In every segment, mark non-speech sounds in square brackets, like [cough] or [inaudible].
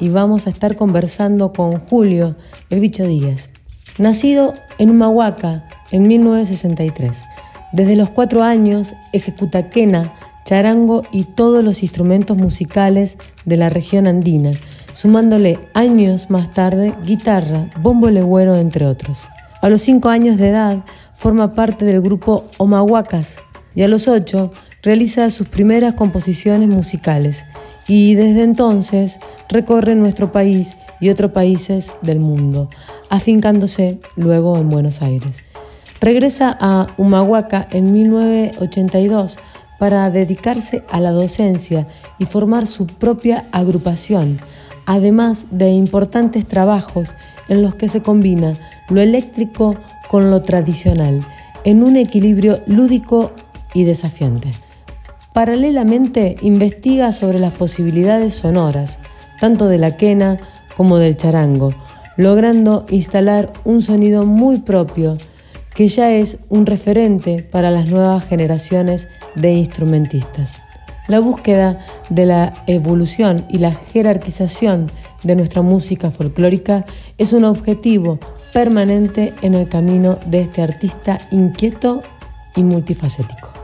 y vamos a estar conversando con Julio, el bicho Díaz. Nacido en Humahuaca en 1963, desde los cuatro años ejecuta quena charango y todos los instrumentos musicales de la región andina, sumándole años más tarde guitarra, bombo legüero, entre otros. A los cinco años de edad forma parte del grupo Omahuacas y a los ocho realiza sus primeras composiciones musicales y desde entonces recorre nuestro país y otros países del mundo, afincándose luego en Buenos Aires. Regresa a Humahuaca en 1982 para dedicarse a la docencia y formar su propia agrupación, además de importantes trabajos en los que se combina lo eléctrico con lo tradicional, en un equilibrio lúdico y desafiante. Paralelamente investiga sobre las posibilidades sonoras, tanto de la quena como del charango, logrando instalar un sonido muy propio que ya es un referente para las nuevas generaciones de instrumentistas. La búsqueda de la evolución y la jerarquización de nuestra música folclórica es un objetivo permanente en el camino de este artista inquieto y multifacético.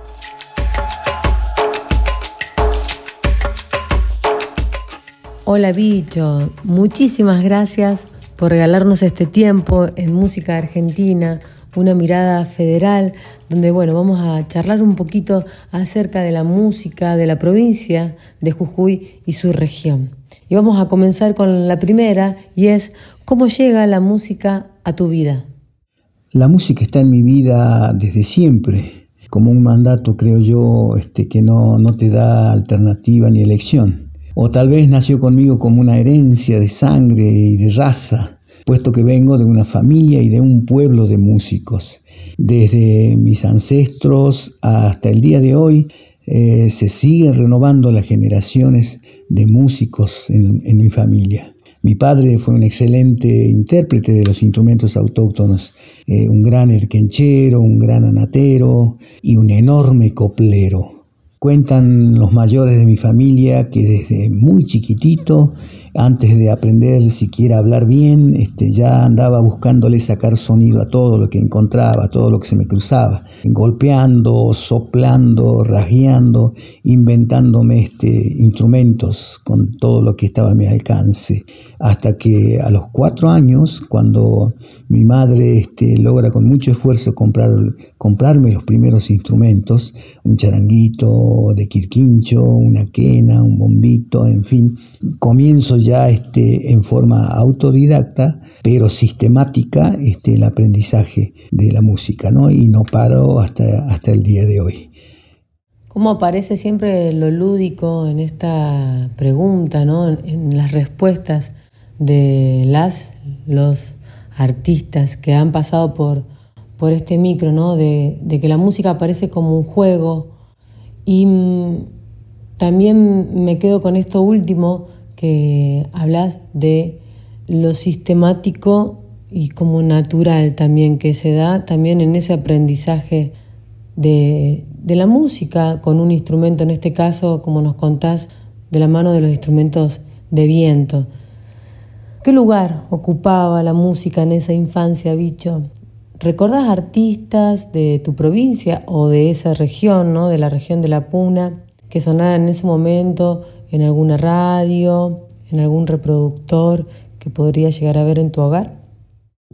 Hola bicho, muchísimas gracias por regalarnos este tiempo en música argentina, una mirada federal, donde bueno, vamos a charlar un poquito acerca de la música de la provincia de Jujuy y su región. Y vamos a comenzar con la primera y es ¿cómo llega la música a tu vida? La música está en mi vida desde siempre, como un mandato creo yo este, que no, no te da alternativa ni elección. O tal vez nació conmigo como una herencia de sangre y de raza puesto que vengo de una familia y de un pueblo de músicos. Desde mis ancestros hasta el día de hoy eh, se siguen renovando las generaciones de músicos en, mi familia. Mi padre fue un excelente intérprete de los instrumentos autóctonos, eh, un gran erquenchero, un gran anatero y un enorme coplero. Cuentan los mayores de mi familia que desde muy chiquitito antes de aprender siquiera a hablar bien, este, ya andaba buscándole sacar sonido a todo lo que encontraba, a todo lo que se me cruzaba, golpeando, soplando, rasgueando, inventándome este, instrumentos con todo lo que estaba a mi alcance. Hasta que a los cuatro años, cuando mi madre este, logra con mucho esfuerzo comprar, comprarme los primeros instrumentos, un charanguito de quirquincho, una quena, un bombito, en fin, comienzo ya este, en forma autodidacta, pero sistemática, este, el aprendizaje de la música, ¿no? Y no paro hasta, hasta el día de hoy. ¿Cómo aparece siempre lo lúdico en esta pregunta, ¿no? en las respuestas de las, los artistas que han pasado por, por este micro, ¿no? De, de, que la música aparece como un juego. Y mm, también me quedo con esto último que hablas de lo sistemático y como natural también que se da también en ese aprendizaje de, de la música con un instrumento, en este caso, como nos contás, de la mano de los instrumentos de viento. ¿Qué lugar ocupaba la música en esa infancia, bicho? ¿Recordás artistas de tu provincia o de esa región, ¿no? de la región de La Puna, que sonaran en ese momento en alguna radio, en algún reproductor, que podría llegar a ver en tu hogar?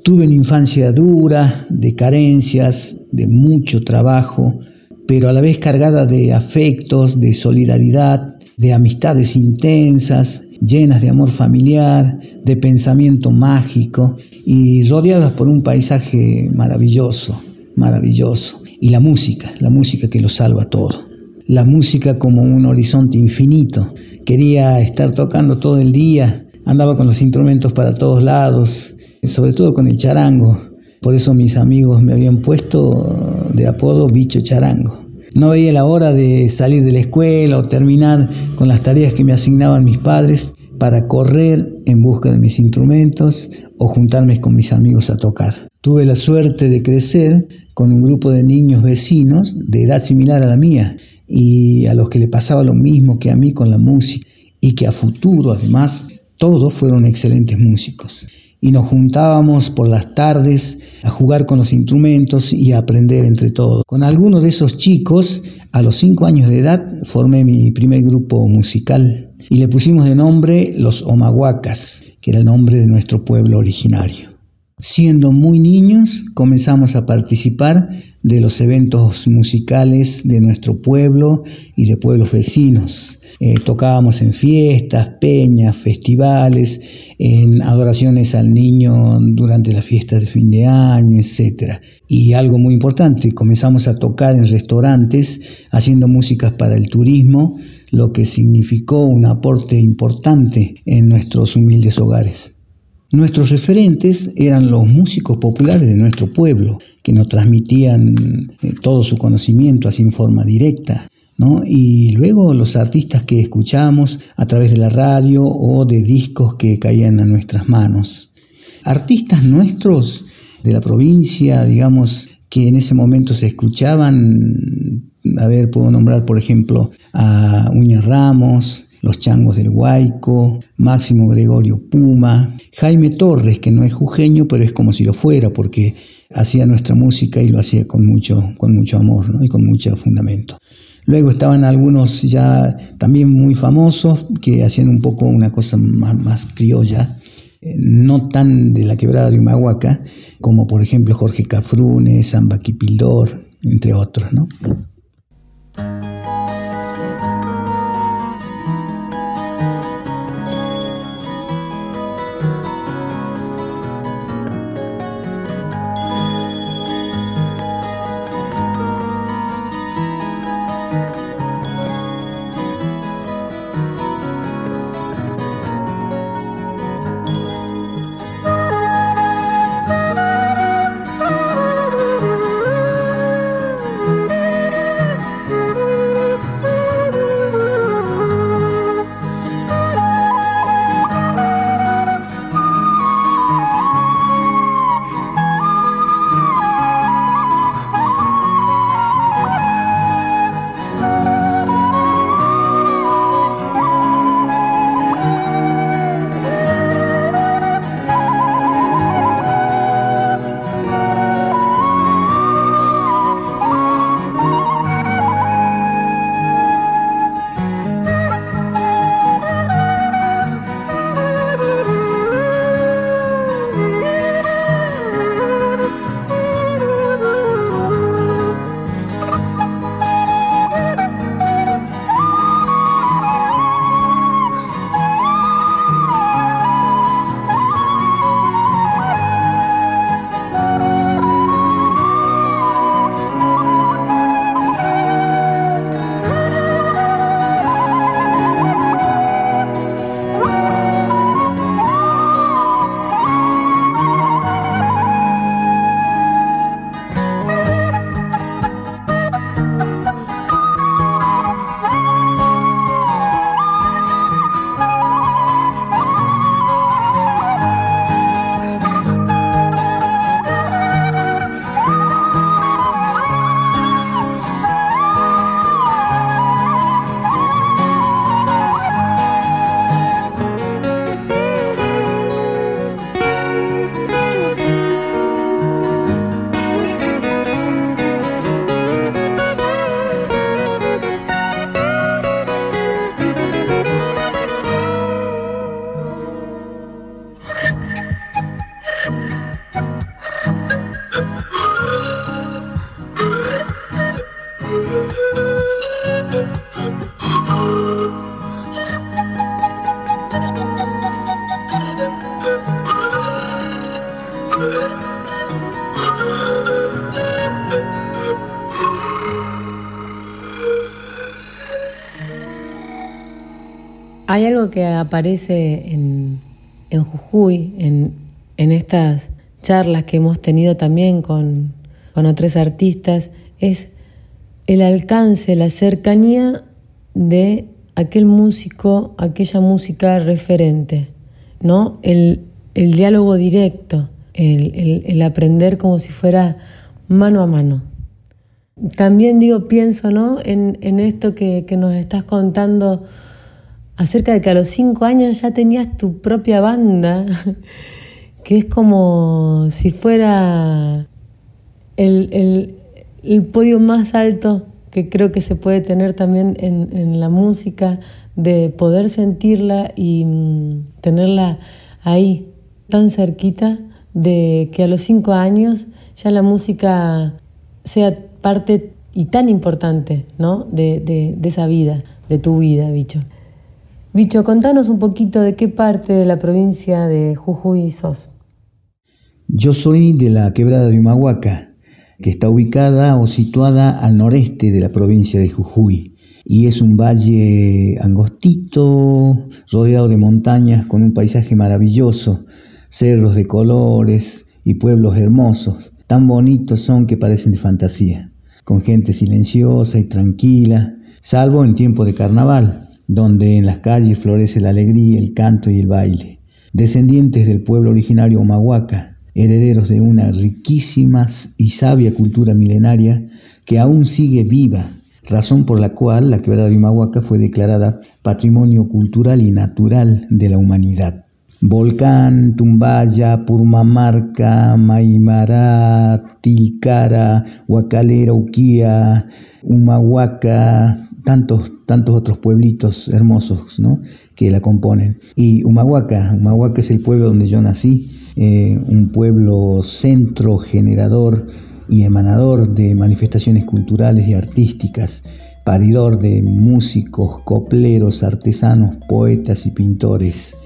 Tuve una infancia dura, de carencias, de mucho trabajo, pero a la vez cargada de afectos, de solidaridad, de amistades intensas, llenas de amor familiar, de pensamiento mágico y rodeadas por un paisaje maravilloso, maravilloso. Y la música, la música que lo salva todo. La música como un horizonte infinito. Quería estar tocando todo el día, andaba con los instrumentos para todos lados, sobre todo con el charango. Por eso mis amigos me habían puesto de apodo bicho charango. No veía la hora de salir de la escuela o terminar con las tareas que me asignaban mis padres para correr en busca de mis instrumentos o juntarme con mis amigos a tocar. Tuve la suerte de crecer con un grupo de niños vecinos de edad similar a la mía y a los que le pasaba lo mismo que a mí con la música y que a futuro además todos fueron excelentes músicos y nos juntábamos por las tardes a jugar con los instrumentos y a aprender entre todos. Con algunos de esos chicos, a los cinco años de edad, formé mi primer grupo musical y le pusimos de nombre Los Omahuacas, que era el nombre de nuestro pueblo originario. Siendo muy niños, comenzamos a participar de los eventos musicales de nuestro pueblo y de pueblos vecinos. Eh, tocábamos en fiestas, peñas, festivales, en adoraciones al niño durante las fiestas de fin de año, etc. Y algo muy importante, comenzamos a tocar en restaurantes haciendo músicas para el turismo, lo que significó un aporte importante en nuestros humildes hogares. Nuestros referentes eran los músicos populares de nuestro pueblo, que nos transmitían eh, todo su conocimiento así en forma directa. Y luego los artistas que escuchamos a través de la radio o de discos que caían a nuestras manos. Artistas nuestros de la provincia, digamos, que en ese momento se escuchaban, a ver, puedo nombrar por ejemplo a Uña Ramos, los Changos del Huayco, Máximo Gregorio Puma, Jaime Torres, que no es jujeño, pero es como si lo fuera, porque hacía nuestra música y lo hacía con mucho, con mucho amor y con mucho fundamento. Luego estaban algunos ya también muy famosos que hacían un poco una cosa más, criolla, eh, no tan de la quebrada de Humahuaca, como por ejemplo Jorge Cafrune, Samba Quipildor, entre otros, ¿no? Hay algo que aparece en, Jujuy, en, estas charlas que hemos tenido también con, otros artistas, es el alcance, la cercanía de aquel músico, aquella música referente, ¿no? El, diálogo directo, el, aprender como si fuera mano a mano. También digo, pienso ¿no? en, esto que, nos estás contando acerca de que a los cinco años ya tenías tu propia banda, [laughs] que es como si fuera el, el podio más alto que creo que se puede tener también en, la música, de poder sentirla y mm, tenerla ahí, tan cerquita, de que a los cinco años ya la música sea parte y tan importante ¿no? de, de esa vida, de tu vida, bicho. Bicho, contanos un poquito de qué parte de la provincia de Jujuy sos. Yo soy de la quebrada de Humahuaca, que está ubicada o situada al noreste de la provincia de Jujuy y es un valle angostito, rodeado de montañas con un paisaje maravilloso, cerros de colores y pueblos hermosos, tan bonitos son que parecen de fantasía, con gente silenciosa y tranquila, salvo en tiempo de carnaval, donde en las calles florece la alegría, el canto y el baile. Descendientes del pueblo originario Humahuaca, herederos de una riquísima y sabia cultura milenaria que aún sigue viva, razón por la cual la quebrada de Humahuaca fue declarada Patrimonio Cultural y Natural de la Humanidad. Volcán, Tumbaya, Purmamarca, Maimará, Tilcara, Huacalera, Uquía, Humahuaca, tantos, tantos otros pueblitos hermosos ¿no? que la componen. Y Humahuaca, Humahuaca es el pueblo donde yo nací, eh, un pueblo centro generador y emanador de manifestaciones culturales y artísticas, paridor de músicos, copleros, artesanos, poetas y pintores.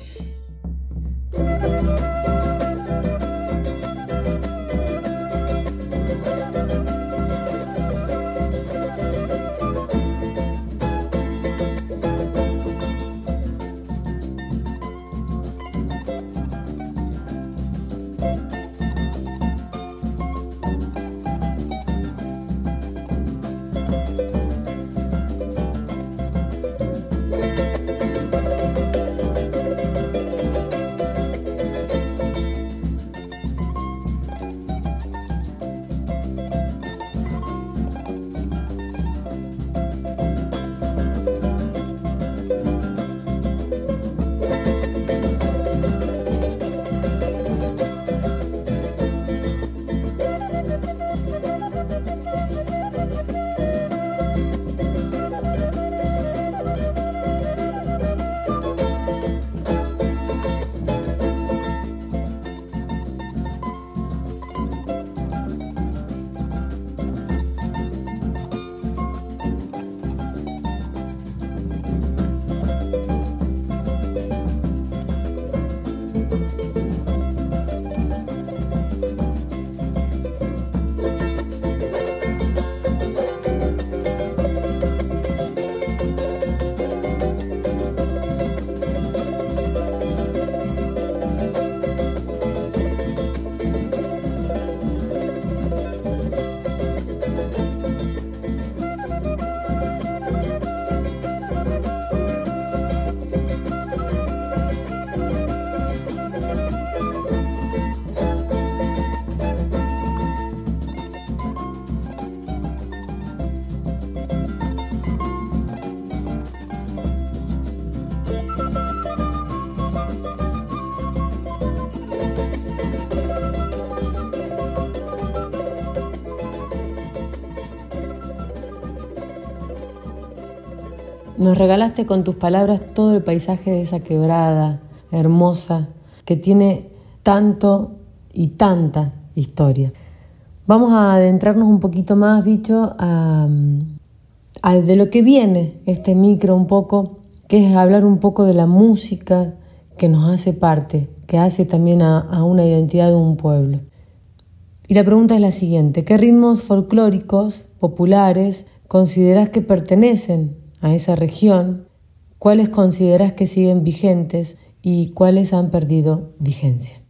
Nos regalaste con tus palabras todo el paisaje de esa quebrada hermosa que tiene tanto y tanta historia. Vamos a adentrarnos un poquito más, bicho, a, de lo que viene este micro un poco, que es hablar un poco de la música que nos hace parte, que hace también a, a una identidad de un pueblo. Y la pregunta es la siguiente, ¿qué ritmos folclóricos populares consideras que pertenecen a esa región ¿cuáles consideras que siguen vigentes y cuáles han perdido vigencia?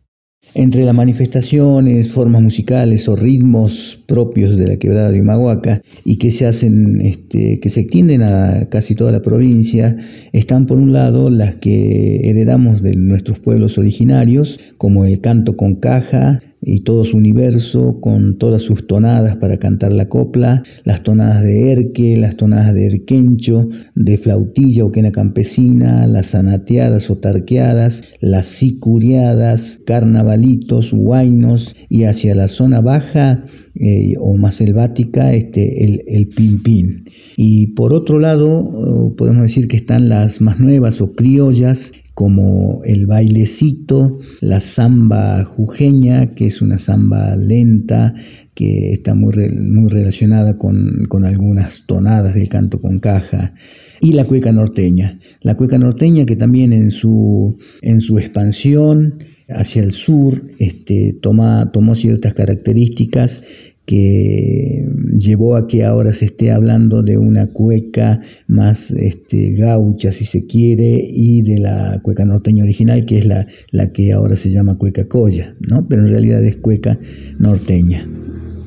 Entre las manifestaciones, formas musicales o ritmos propios de la quebrada de Humahuaca y que se hacen, este, que se extienden a casi toda la provincia, están por un lado las que heredamos de nuestros pueblos originarios, como el canto con caja, y todo su universo con todas sus tonadas para cantar la copla, las tonadas de erque, las tonadas de erquencho, de flautilla o quena campesina, las anateadas o tarqueadas, las sicuriadas, carnavalitos, huainos y hacia la zona baja eh, o más selvática este, el, el pimpín. Y por otro lado, eh, podemos decir que están las más nuevas o criollas, como el bailecito, la samba jujeña, que es una samba lenta, que está muy, muy relacionada con, con, algunas tonadas del canto con caja, y la cueca norteña. La cueca norteña que también en su, en su expansión hacia el sur este, tomó ciertas características que llevó a que ahora se esté hablando de una cueca más este, gaucha, si se quiere, y de la cueca norteña original, que es la, la que ahora se llama cueca colla, ¿no? pero en realidad es cueca norteña.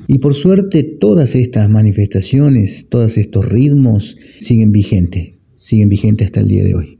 Y por suerte todas estas manifestaciones, todos estos ritmos siguen vigentes, siguen vigentes hasta el día de hoy.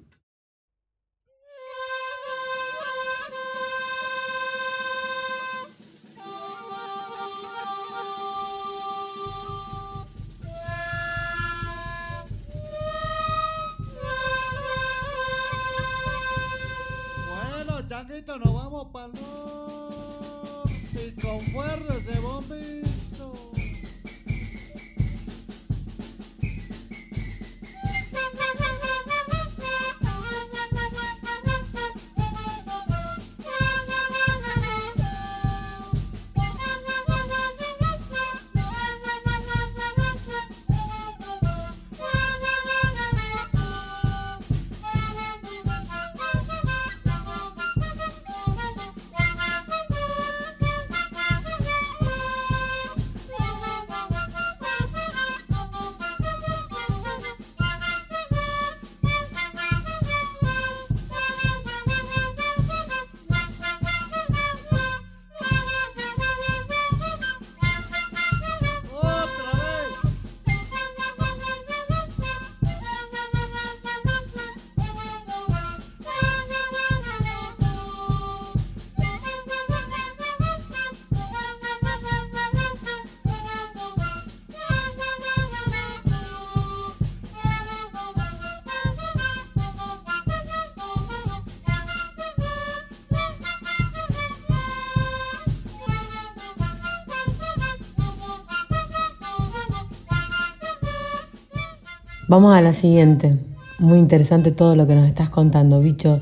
Vamos a la siguiente. Muy interesante todo lo que nos estás contando, bicho.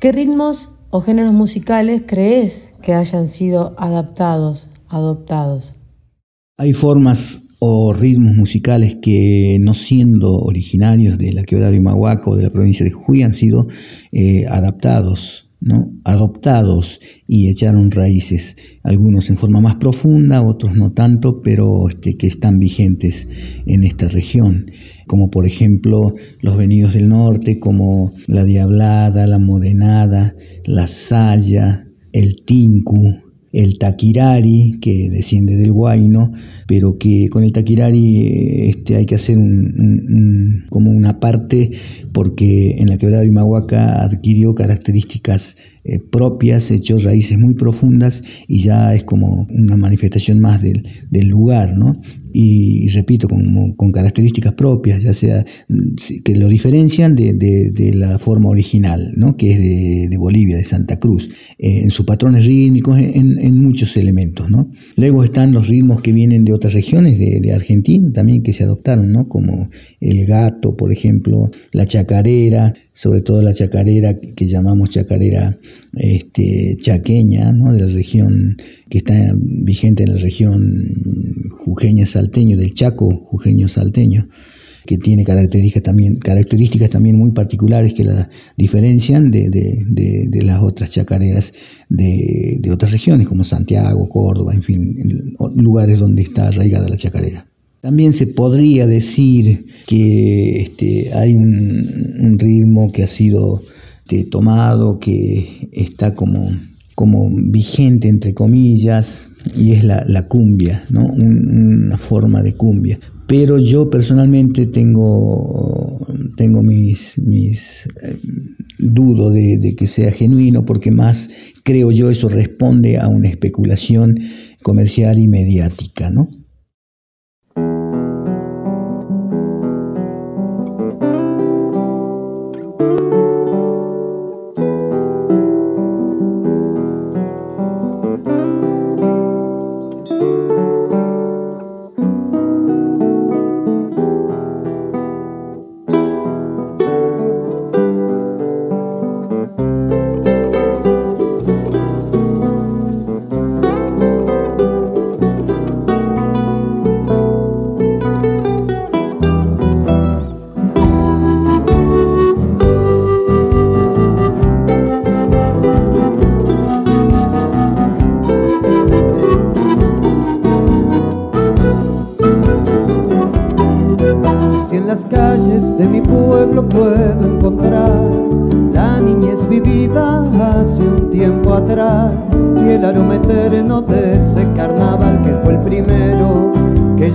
¿Qué ritmos o géneros musicales crees que hayan sido adaptados, adoptados? Hay formas o ritmos musicales que no siendo originarios de la quebrada de Humahuaca o de la provincia de Jujuy han sido eh, adaptados, ¿no? adoptados y echaron raíces, algunos en forma más profunda, otros no tanto, pero este, que están vigentes en esta región como por ejemplo los venidos del norte, como la diablada, la morenada, la saya, el tinku, el taquirari, que desciende del guayno, pero que con el taquirari este, hay que hacer como una parte porque en la quebrada de Imahuaca adquirió características eh, propias, echó raíces muy profundas y ya es como una manifestación más del, lugar, ¿no? Y, repito, con, con, características propias, ya sea que lo diferencian de, la forma original, ¿no? Que es de, Bolivia, de Santa Cruz, eh, en sus patrones rítmicos, en, muchos elementos, ¿no? Luego están los ritmos que vienen de otras regiones de, Argentina también que se adoptaron, ¿no? Como el gato, por ejemplo, la chacarera, sobre todo la chacarera que llamamos chacarera este, chaqueña, ¿no? de la región que está vigente en la región jujeña salteño, del Chaco jujeño salteño, que tiene características también, características también muy particulares que la diferencian de, de, las otras chacareras de, otras regiones, como Santiago, Córdoba, en fin, lugares donde está arraigada la chacarera. También se podría decir que este, hay un, ritmo que ha sido este, tomado, que está como, como vigente, entre comillas, y es la, cumbia, ¿no? una forma de cumbia. Pero yo personalmente tengo, tengo mis, mis eh, de, de que sea genuino, porque más creo yo eso responde a una especulación comercial y mediática, ¿no?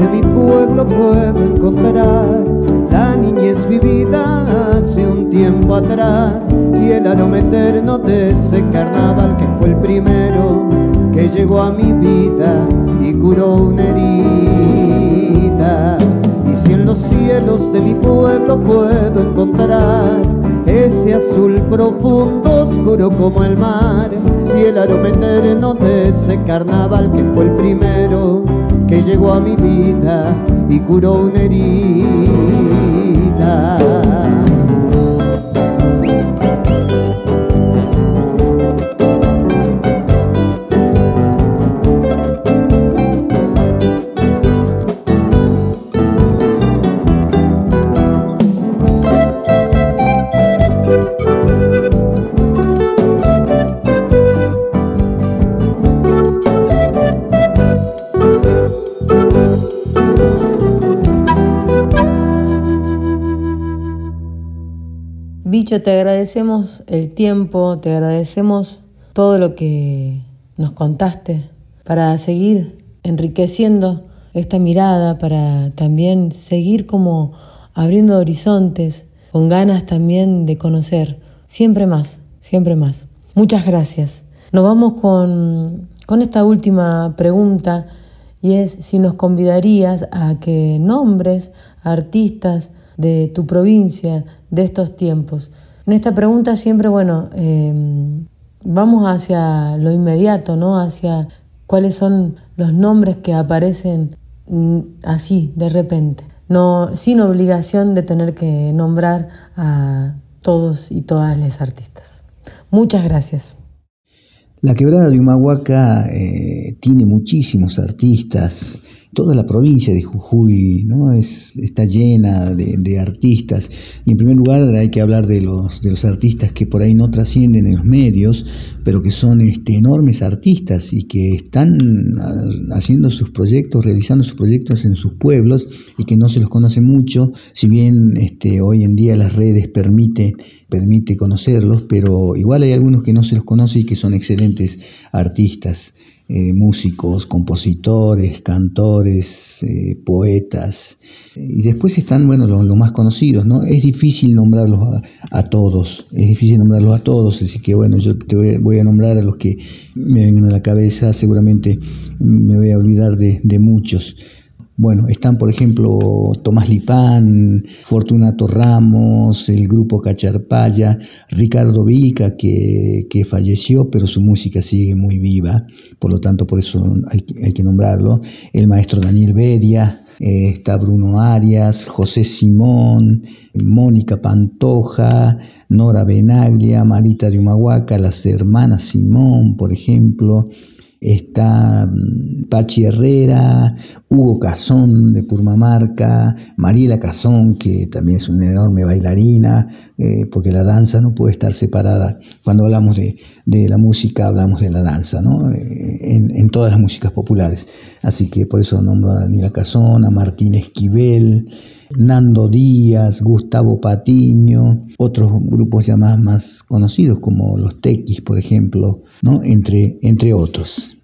de mi pueblo puedo encontrar la niñez vivida hace un tiempo atrás y el aroma eterno de ese carnaval que fue el primero que llegó a mi vida y curó una herida. Y si en los cielos de mi pueblo puedo encontrar ese azul profundo, oscuro como el mar, y el aroma eterno de ese carnaval que fue el primero que llegó a mi vida y curó una herida. Te agradecemos el tiempo, te agradecemos todo lo que nos contaste para seguir enriqueciendo esta mirada, para también seguir como abriendo horizontes, con ganas también de conocer, siempre más, siempre más. Muchas gracias. Nos vamos con, con esta última pregunta y es si nos convidarías a que nombres artistas de tu provincia, de estos tiempos. En esta pregunta siempre, bueno, em, vamos hacia lo inmediato, ¿no? Hacia cuáles son los nombres que aparecen mm, así, de repente. No, sin obligación de tener que nombrar a todos y todas las artistas. Muchas gracias. La quebrada de Humahuaca eh, tiene muchísimos artistas toda la provincia de Jujuy ¿no? es, está llena de, artistas. Y en primer lugar hay que hablar de los, de los artistas que por ahí no trascienden en los medios, pero que son este, enormes artistas y que están ah, haciendo sus proyectos, realizando sus proyectos en sus pueblos y que no se los conoce mucho, si bien este, hoy en día las redes permiten permite conocerlos, pero igual hay algunos que no se los conoce y que son excelentes artistas. Eh, músicos, compositores, cantores, eh, poetas. Y después están, bueno, los, más conocidos, ¿no? Es difícil nombrarlos a, todos, es difícil nombrarlos a todos, así que bueno, yo te voy, a nombrar a los que me vengan a la cabeza, seguramente me voy a olvidar de, de muchos. Bueno, están por ejemplo Tomás Lipán, Fortunato Ramos, el grupo Cacharpaya, Ricardo Vica, que, falleció, pero su música sigue muy viva, por lo tanto por eso hay, que nombrarlo, el maestro Daniel Bedia, eh, está Bruno Arias, José Simón, Mónica Pantoja, Nora Benaglia, Marita de Humahuaca, las hermanas Simón, por ejemplo, está mm, Pachi Herrera, Hugo Cazón de Purmamarca, Mariela Cazón, que también es una enorme bailarina, eh, porque la danza no puede estar separada. Cuando hablamos de, la música, hablamos de la danza, ¿no? Eh, en, todas las músicas populares. Así que por eso nombro a Daniela Cazón, a Martín Esquivel, Nando Díaz, Gustavo Patiño, otros grupos ya más, conocidos como los Tequis, por ejemplo, ¿no? entre, entre otros.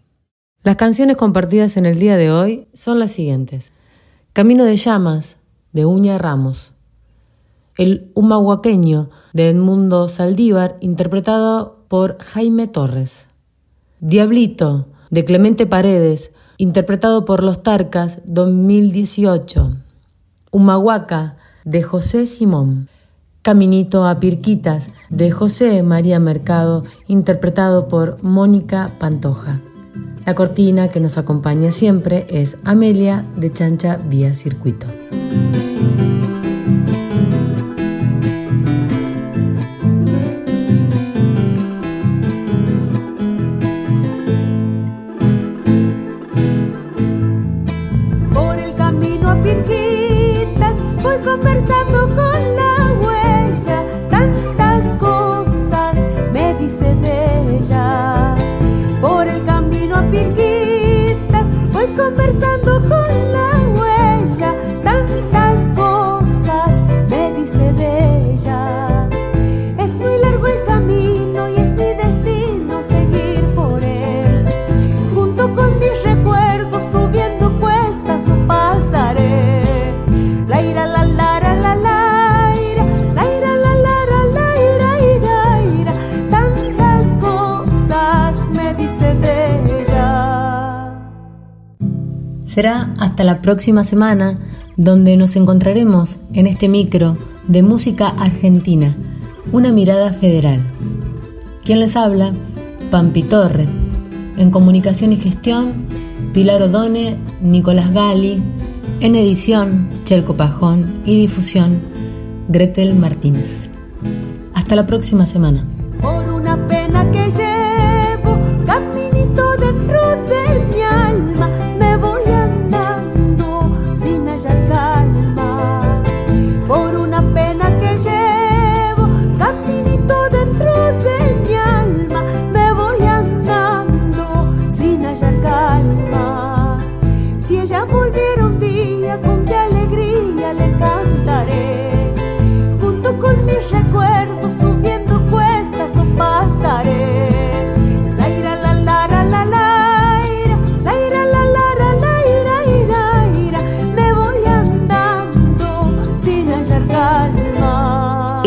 Las canciones compartidas en el día de hoy son las siguientes. Camino de llamas, de Uña Ramos. El humahuaqueño, de Edmundo Saldívar, interpretado por Jaime Torres. Diablito, de Clemente Paredes, interpretado por Los Tarcas, 2018. Humahuaca, de José Simón. Caminito a Pirquitas, de José María Mercado, interpretado por Mónica Pantoja. La cortina que nos acompaña siempre es Amelia de Chancha Vía Circuito. Será hasta la próxima semana donde nos encontraremos en este micro de música argentina, una mirada federal. ¿Quién les habla? Pampi Torre. En comunicación y gestión, Pilar Odone, Nicolás Gali. En edición, Chelco Pajón y difusión, Gretel Martínez. Hasta la próxima semana. Por una pena que